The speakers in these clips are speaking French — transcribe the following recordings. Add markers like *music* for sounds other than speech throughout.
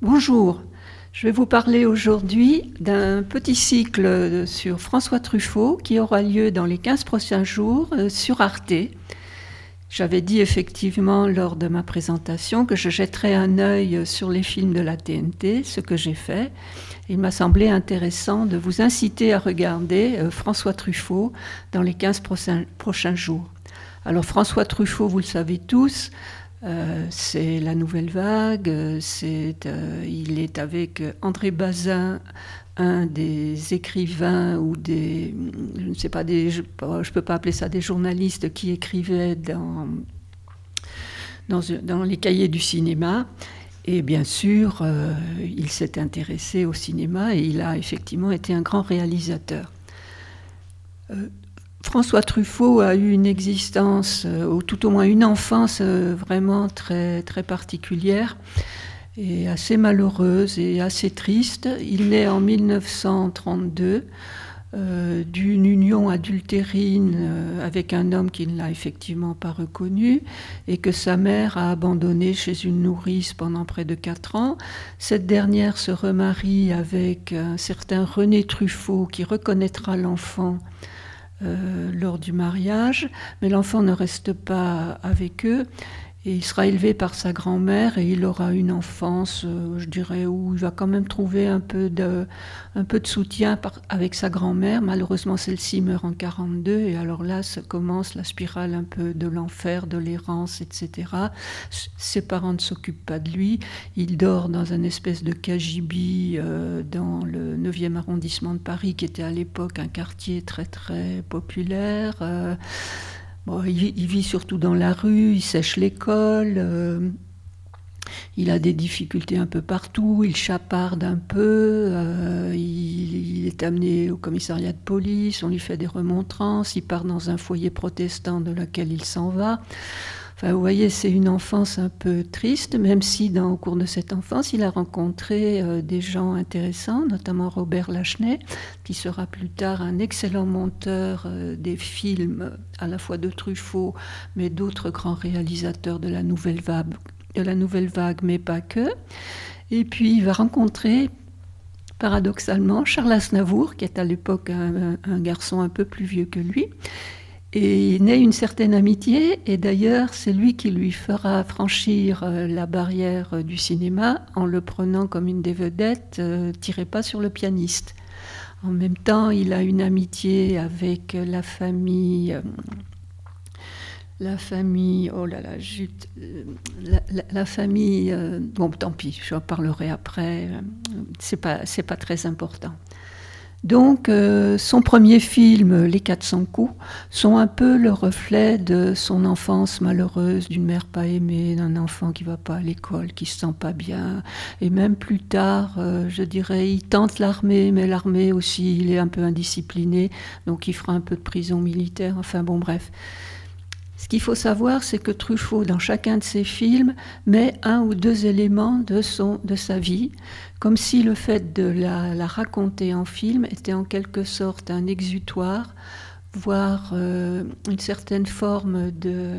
Bonjour, je vais vous parler aujourd'hui d'un petit cycle sur François Truffaut qui aura lieu dans les 15 prochains jours euh, sur Arte. J'avais dit effectivement lors de ma présentation que je jetterais un œil sur les films de la TNT, ce que j'ai fait. Il m'a semblé intéressant de vous inciter à regarder euh, François Truffaut dans les 15 prochains jours. Alors François Truffaut, vous le savez tous, euh, c'est la nouvelle vague, euh, il est avec André Bazin, un des écrivains ou des, je ne sais pas, je ne peux pas appeler ça des journalistes qui écrivaient dans, dans, les cahiers du cinéma. Et bien sûr, euh, il s'est intéressé au cinéma et il a effectivement été un grand réalisateur. François Truffaut a eu une existence, euh, ou tout au moins une enfance euh, vraiment très, très particulière et assez malheureuse et assez triste. Il naît en 1932 euh, d'une union adultérine avec un homme qui ne l'a effectivement pas reconnu et que sa mère a abandonné chez une nourrice pendant près de quatre ans. Cette dernière se remarie avec un certain René Truffaut qui reconnaîtra l'enfant lors du mariage, mais l'enfant ne reste pas avec eux il sera élevé par sa grand-mère et il aura une enfance, euh, je dirais, où il va quand même trouver un peu de, soutien avec sa grand-mère. Malheureusement, celle-ci meurt en 42 et alors là, ça commence la spirale un peu de l'enfer, de l'errance, etc. Ses parents ne s'occupent pas de lui. Il dort dans un espèce de cagibi euh, dans le 9e arrondissement de Paris, qui était à l'époque un quartier très très populaire. Euh, il, vit surtout dans la rue, il sèche l'école, euh, il a des difficultés un peu partout, il chaparde un peu, euh, il, est amené au commissariat de police, on lui fait des remontrances, il part dans un foyer protestant de laquelle il s'en va. Vous voyez, c'est une enfance un peu triste, même si dans, au cours de cette enfance, il a rencontré euh, des gens intéressants, notamment Robert Lachenay, qui sera plus tard un excellent monteur euh, des films, à la fois de Truffaut, mais d'autres grands réalisateurs de la nouvelle vague, de la nouvelle vague mais pas que. Et puis, il va rencontrer paradoxalement Charles Aznavour, qui est à l'époque un garçon un peu plus vieux que lui, et il naît une certaine amitié, et d'ailleurs c'est lui qui lui fera franchir euh, la barrière euh, du cinéma en le prenant comme une des vedettes, euh, tirez pas sur le pianiste. En même temps, il a une amitié avec la famille, la famille, oh là là, jute, la, famille, bon tant pis, je en parlerai après, c'est pas, c'est pas très important. Donc, euh, son premier film, Les 400 coups, sont un peu le reflet de son enfance malheureuse, d'une mère pas aimée, d'un enfant qui va pas à l'école, qui se sent pas bien. Et même plus tard, euh, je dirais, il tente l'armée, mais l'armée aussi, il est un peu indiscipliné, donc il fera un peu de prison militaire. Enfin bon, bref. Ce qu'il faut savoir, c'est que Truffaut, dans chacun de ses films, met un ou deux éléments de, son, de sa vie, comme si le fait de la, raconter en film était en quelque sorte un exutoire, voire euh, une certaine forme de,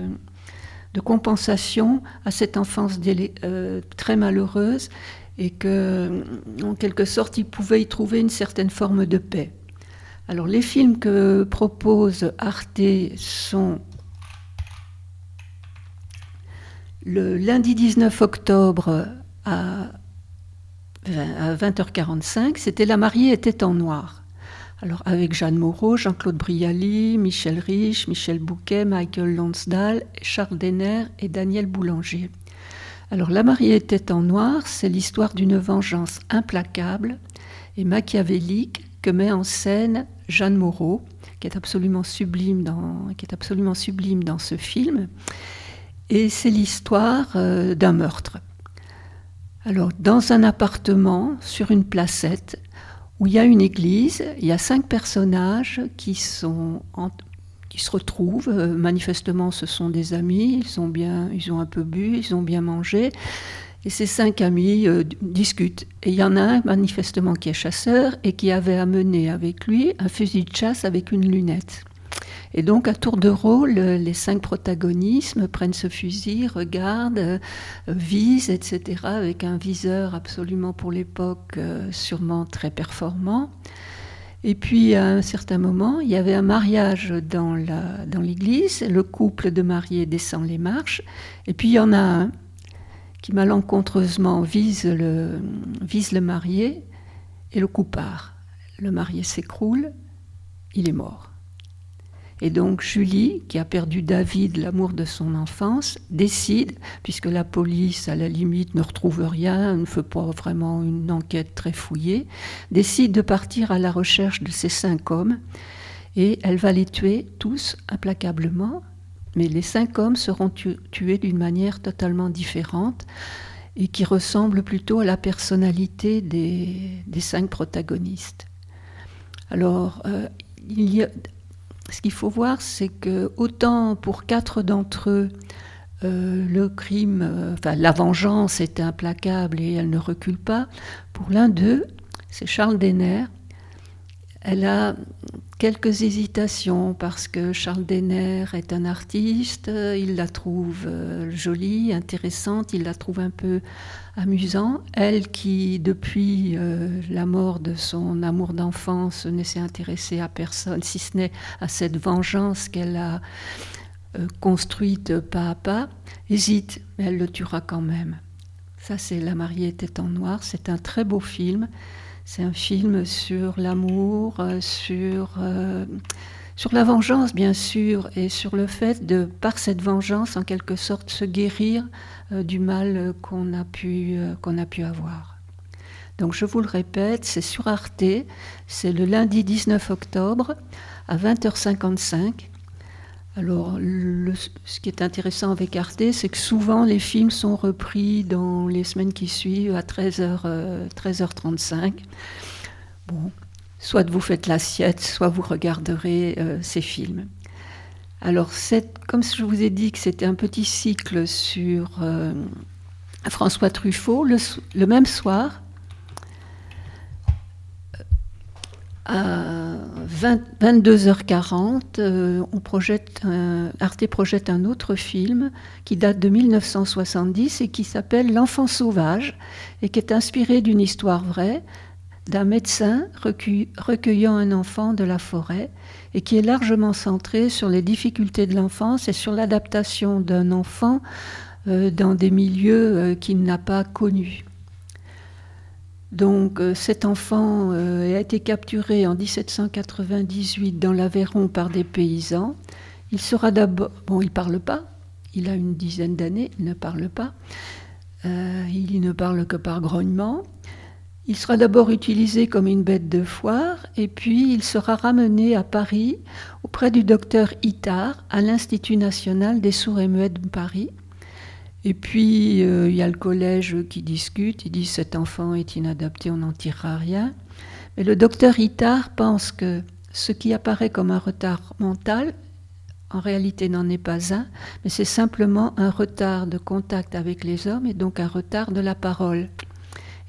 de, compensation à cette enfance euh, très malheureuse, et que, en quelque sorte, il pouvait y trouver une certaine forme de paix. Alors, les films que propose Arte sont le lundi 19 octobre à, 20h45, c'était La mariée était en noir. Alors avec Jeanne Moreau, Jean-Claude Brialy, Michel Rich, Michel Bouquet, Michael Lonsdal, Charles Denner et Daniel Boulanger. Alors La mariée était en noir, c'est l'histoire d'une vengeance implacable et machiavélique que met en scène Jeanne Moreau, qui est absolument sublime dans, qui est absolument sublime dans ce film. Et c'est l'histoire euh, d'un meurtre. Alors, dans un appartement, sur une placette, où il y a une église, il y a cinq personnages qui, se retrouvent. Euh, manifestement, ce sont des amis, ils ont, bien, ils ont un peu bu, ils ont bien mangé. Et ces cinq amis euh, discutent. Et il y en a un, manifestement, qui est chasseur et qui avait amené avec lui un fusil de chasse avec une lunette. Et donc, à tour de rôle, les cinq protagonistes prennent ce fusil, regardent, euh, visent, etc., avec un viseur absolument pour l'époque euh, sûrement très performant. Et puis, à un certain moment, il y avait un mariage dans l'église. Le couple de mariés descend les marches. Et puis, il y en a un qui malencontreusement vise le, vise le marié et le coup part. Le marié s'écroule, il est mort. Et donc Julie, qui a perdu David, l'amour de son enfance, décide, puisque la police, à la limite, ne retrouve rien, ne fait pas vraiment une enquête très fouillée, décide de partir à la recherche de ces cinq hommes. Et elle va les tuer tous implacablement, mais les cinq hommes seront tués d'une manière totalement différente et qui ressemble plutôt à la personnalité des, cinq protagonistes. Alors, euh, il y a, ce qu'il faut voir, c'est que autant pour quatre d'entre eux, euh, le crime, euh, enfin la vengeance est implacable et elle ne recule pas. Pour l'un d'eux, c'est Charles Denner. Elle a quelques hésitations parce que Charles Denner est un artiste, il la trouve euh, jolie, intéressante, il la trouve un peu amusant. Elle qui, depuis euh, la mort de son amour d'enfance, ne s'est intéressée à personne, si ce n'est à cette vengeance qu'elle a euh, construite pas à pas, hésite, mais elle le tuera quand même. Ça, c'est La mariée était en noir, c'est un très beau film. C'est un film sur l'amour, euh, sur, euh, sur la vengeance, bien sûr, et sur le fait de, par cette vengeance, en quelque sorte, se guérir euh, du mal qu'on a, pu, qu'on a pu avoir. Donc je vous le répète, c'est sur Arte, c'est le lundi 19 octobre à 20h55. Alors, ce qui est intéressant avec Arte, c'est que souvent les films sont repris dans les semaines qui suivent à 13h, 13h35. Euh, bon, soit vous faites l'assiette, soit vous regarderez euh, ces films. Alors, comme je vous ai dit que c'était un petit cycle sur euh, François Truffaut, le même soir, à 22h40, euh, on projette Arte projette un autre film qui date de 1970 et qui s'appelle L'enfant sauvage et qui est inspiré d'une histoire vraie d'un médecin recueillant un enfant de la forêt et qui est largement centré sur les difficultés de l'enfance et sur l'adaptation d'un enfant euh, dans des milieux euh, qu'il n'a pas connus. Donc euh, cet enfant euh, a été capturé en 1798 dans l'Aveyron par des paysans. Il sera d'abord... Bon, il ne parle pas, il a une dizaine d'années, il ne parle pas. Euh, il ne parle que par grognement. Il sera d'abord utilisé comme une bête de foire, et puis il sera ramené à Paris auprès du docteur Itard à l'Institut national des sourds et muets de Paris. Et puis, euh, il y a le collège qui discute, il dit cet enfant est inadapté, on n'en tirera rien. Mais le docteur Itard pense que ce qui apparaît comme un retard mental, en réalité n'en est pas un, mais c'est simplement un retard de contact avec les hommes et donc un retard de la parole.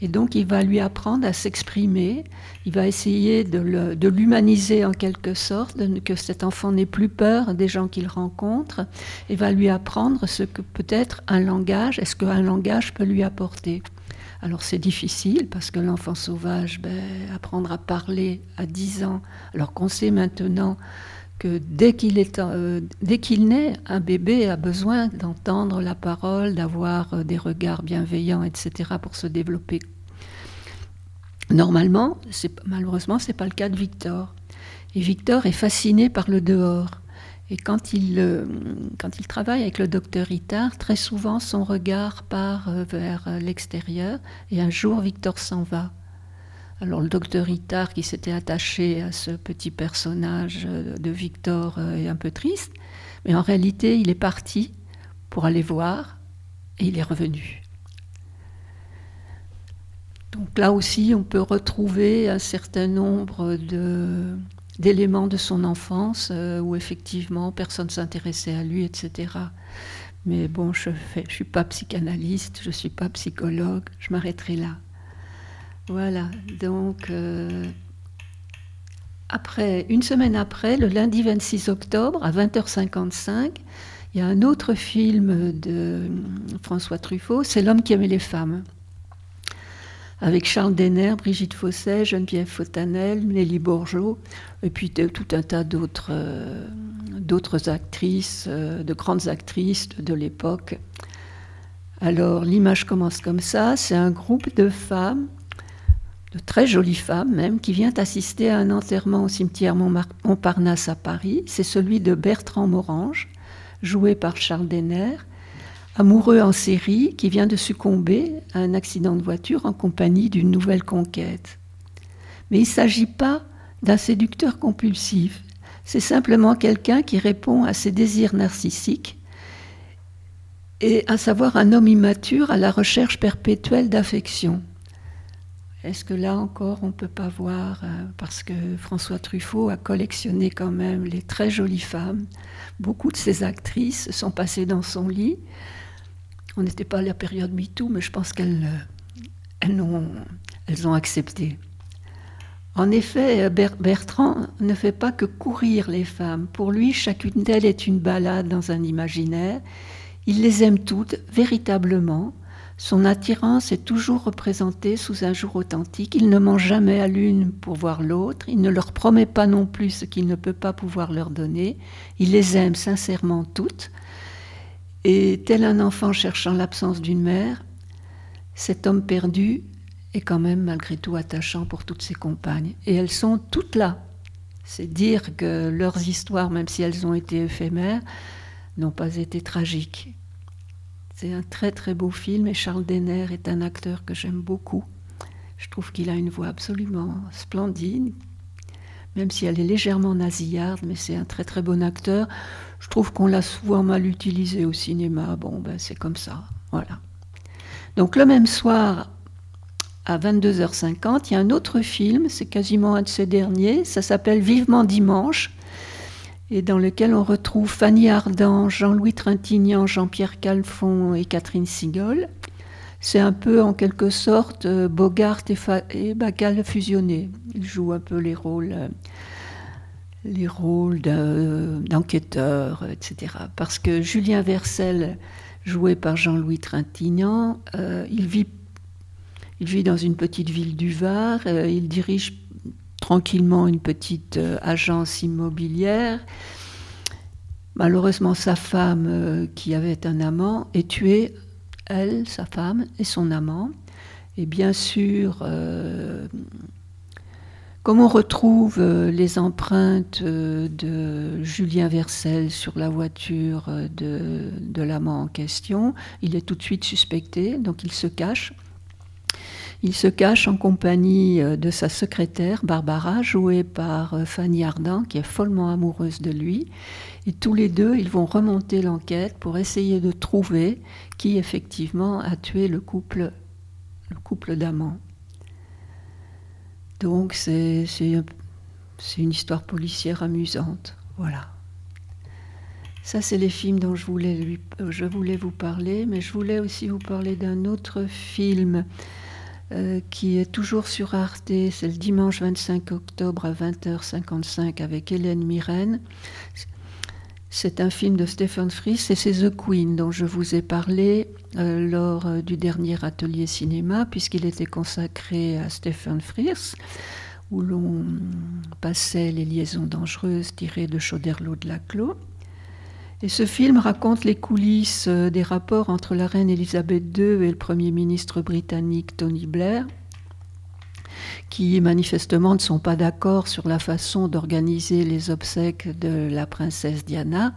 Et donc il va lui apprendre à s'exprimer, il va essayer de l'humaniser en quelque sorte, que cet enfant n'ait plus peur des gens qu'il rencontre, et va lui apprendre ce que peut-être un langage, est-ce qu'un langage peut lui apporter. Alors c'est difficile parce que l'enfant sauvage, ben, apprendre à parler à 10 ans, alors qu'on sait maintenant euh, dès qu'il naît, un bébé a besoin d'entendre la parole, d'avoir euh, des regards bienveillants, etc. pour se développer. Normalement, malheureusement, c'est pas le cas de Victor. Et Victor est fasciné par le dehors. Et quand il, euh, quand il travaille avec le docteur Itard, très souvent son regard part vers l'extérieur. Et un jour, Victor s'en va. Alors le docteur Itard, qui s'était attaché à ce petit personnage de Victor, euh, est un peu triste, mais en réalité, il est parti pour aller voir et il est revenu. Donc là aussi, on peut retrouver un certain nombre d'éléments de son enfance euh, où effectivement personne s'intéressait à lui, etc. Mais bon, je ne suis pas psychanalyste, je ne suis pas psychologue, je m'arrêterai là. Voilà, donc euh, après, une semaine après, le lundi 26 octobre à 20h55, il y a un autre film de François Truffaut, c'est L'homme qui aimait les femmes avec Charles Denner, Brigitte Fosset, Geneviève Fotanel, Nelly Bourgeot, et puis tout un tas d'autres euh, actrices, euh, de grandes actrices de l'époque. Alors l'image commence comme ça, c'est un groupe de femmes, de très jolies femmes même, qui vient assister à un enterrement au cimetière Montparnasse à Paris. C'est celui de Bertrand Morange, joué par Charles Denner amoureux en série qui vient de succomber à un accident de voiture en compagnie d'une nouvelle conquête. Mais il ne s'agit pas d'un séducteur compulsif, c'est simplement quelqu'un qui répond à ses désirs narcissiques et à savoir un homme immature à la recherche perpétuelle d'affection. Est-ce que là encore on ne peut pas voir, euh, parce que François Truffaut a collectionné quand même les très jolies femmes, beaucoup de ces actrices sont passées dans son lit, on n'était pas à la période MeToo, mais je pense qu'elles euh, elles ont, elles ont accepté. En effet, Bertrand ne fait pas que courir les femmes. Pour lui, chacune d'elles est une balade dans un imaginaire. Il les aime toutes, véritablement. Son attirance est toujours représentée sous un jour authentique. Il ne ment jamais à l'une pour voir l'autre. Il ne leur promet pas non plus ce qu'il ne peut pas pouvoir leur donner. Il les aime sincèrement toutes. Et tel un enfant cherchant l'absence d'une mère, cet homme perdu est quand même malgré tout attachant pour toutes ses compagnes. Et elles sont toutes là. C'est dire que leurs histoires, même si elles ont été éphémères, n'ont pas été tragiques. C'est un très très beau film et Charles Denner est un acteur que j'aime beaucoup. Je trouve qu'il a une voix absolument splendide, même si elle est légèrement nasillarde, mais c'est un très très bon acteur. Je trouve qu'on l'a souvent mal utilisé au cinéma. Bon, ben c'est comme ça. Voilà. Donc le même soir, à 22h50, il y a un autre film, c'est quasiment un de ces derniers, ça s'appelle Vivement Dimanche, et dans lequel on retrouve Fanny Ardant, Jean-Louis Trintignant, Jean-Pierre Calfon et Catherine Sigol. C'est un peu en quelque sorte euh, Bogart et, Bacall fusionnés. Ils jouent un peu les rôles euh, les rôles d'enquêteurs, etc. Parce que Julien Versel, joué par Jean-Louis Trintignant, euh, il, vit, il vit dans une petite ville du Var, euh, il dirige tranquillement une petite euh, agence immobilière. Malheureusement, sa femme, qui avait un amant, est tuée, elle, sa femme, et son amant. Et bien sûr, comme on retrouve euh, les empreintes euh, de Julien Versel sur la voiture euh, de l'amant en question, il est tout de suite suspecté, donc il se cache. Il se cache en compagnie de sa secrétaire, Barbara, jouée par Fanny Ardant, qui est follement amoureuse de lui. Et tous les deux, ils vont remonter l'enquête pour essayer de trouver qui effectivement a tué le couple, le couple d'amants. Donc c'est une histoire policière amusante. Voilà. Ça, c'est les films dont je voulais vous parler, mais je voulais aussi vous parler d'un autre film euh, qui est toujours sur Arte. C'est le dimanche 25 octobre à 20h55 avec Hélène Mirren. C'est un film de Stephen Fries et c'est The Queen dont je vous ai parlé euh, lors euh, du dernier atelier cinéma, puisqu'il était consacré à Stephen Fries, où l'on passait les liaisons dangereuses tirées de Chauderlot de Laclos. Et ce film raconte les coulisses euh, des rapports entre la reine Elisabeth II et le Premier ministre britannique Tony Blair, qui manifestement ne sont pas d'accord sur la façon d'organiser les obsèques de la princesse Diana,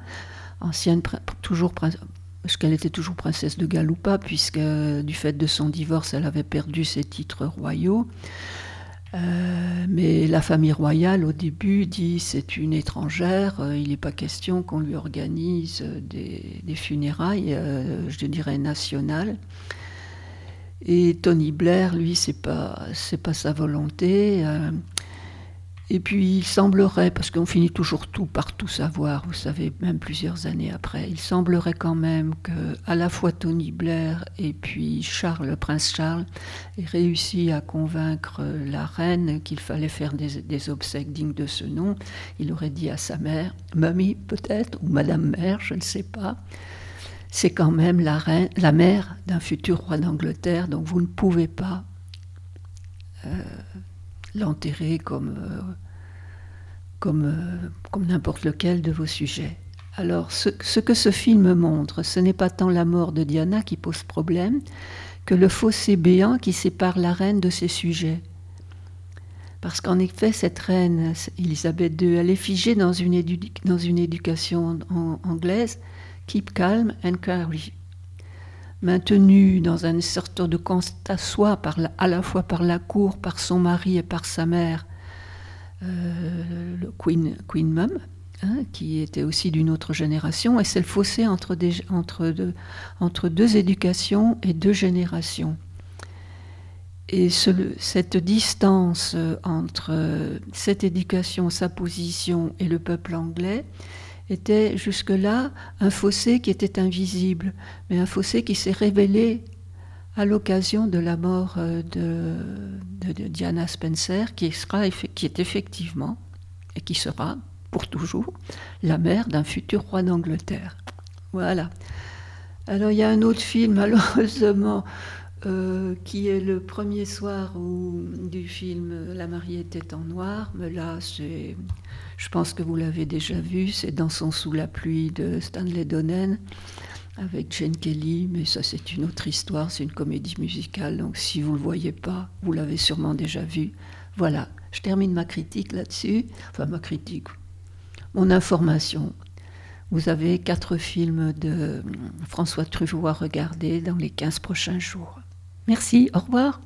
ancienne toujours parce qu'elle était toujours princesse de Galles ou pas, puisque du fait de son divorce, elle avait perdu ses titres royaux. Euh, mais la famille royale, au début, dit c'est une étrangère, euh, il n'est pas question qu'on lui organise des, funérailles, euh, je dirais nationales. Et Tony Blair, lui, c'est pas pas sa volonté. Euh, Et puis il semblerait, parce qu'on finit toujours tout par tout savoir, vous savez, même plusieurs années après, il semblerait quand même que à la fois Tony Blair et puis Charles, le prince Charles, aient réussi à convaincre la reine qu'il fallait faire des, obsèques dignes de ce nom. Il aurait dit à sa mère, mamie peut-être, ou madame mère, je ne sais pas, c'est quand même la, reine, la mère d'un futur roi d'Angleterre, donc vous ne pouvez pas euh, l'enterrer comme, euh, euh, comme n'importe lequel de vos sujets. Alors, ce, que ce film montre, ce n'est pas tant la mort de Diana qui pose problème que le fossé béant qui sépare la reine de ses sujets. Parce qu'en effet, cette reine, Elisabeth II, elle est figée dans une, dans une éducation anglaise, keep calm and carry, maintenue dans une sorte de constat soi, à la fois par la cour, par son mari et par sa mère, euh, le Queen, Queen Mum, hein, qui était aussi d'une autre génération, et c'est le fossé entre, entre, deux, entre deux éducations et deux générations. Et cette distance euh, entre euh, cette éducation, sa position et le peuple anglais, était jusque-là un fossé qui était invisible, mais un fossé qui s'est révélé à l'occasion de la mort euh, de, Diana Spencer, qui, sera, qui est effectivement, et qui sera pour toujours, la mère d'un futur roi d'Angleterre. Voilà. Alors il y a un autre film, *laughs* malheureusement, euh, qui est le premier soir où, du film La mariée était en noir, mais là c'est je pense que vous l'avez déjà vu, c'est Dansons sous la pluie de Stanley Donen avec Jane Kelly, mais ça c'est une autre histoire, c'est une comédie musicale, donc si vous ne le voyez pas, vous l'avez sûrement déjà vu. Voilà, je termine ma critique là-dessus, enfin ma critique, mon information. Vous avez quatre films de François Truffaut à regarder dans les 15 prochains jours. Merci, au revoir.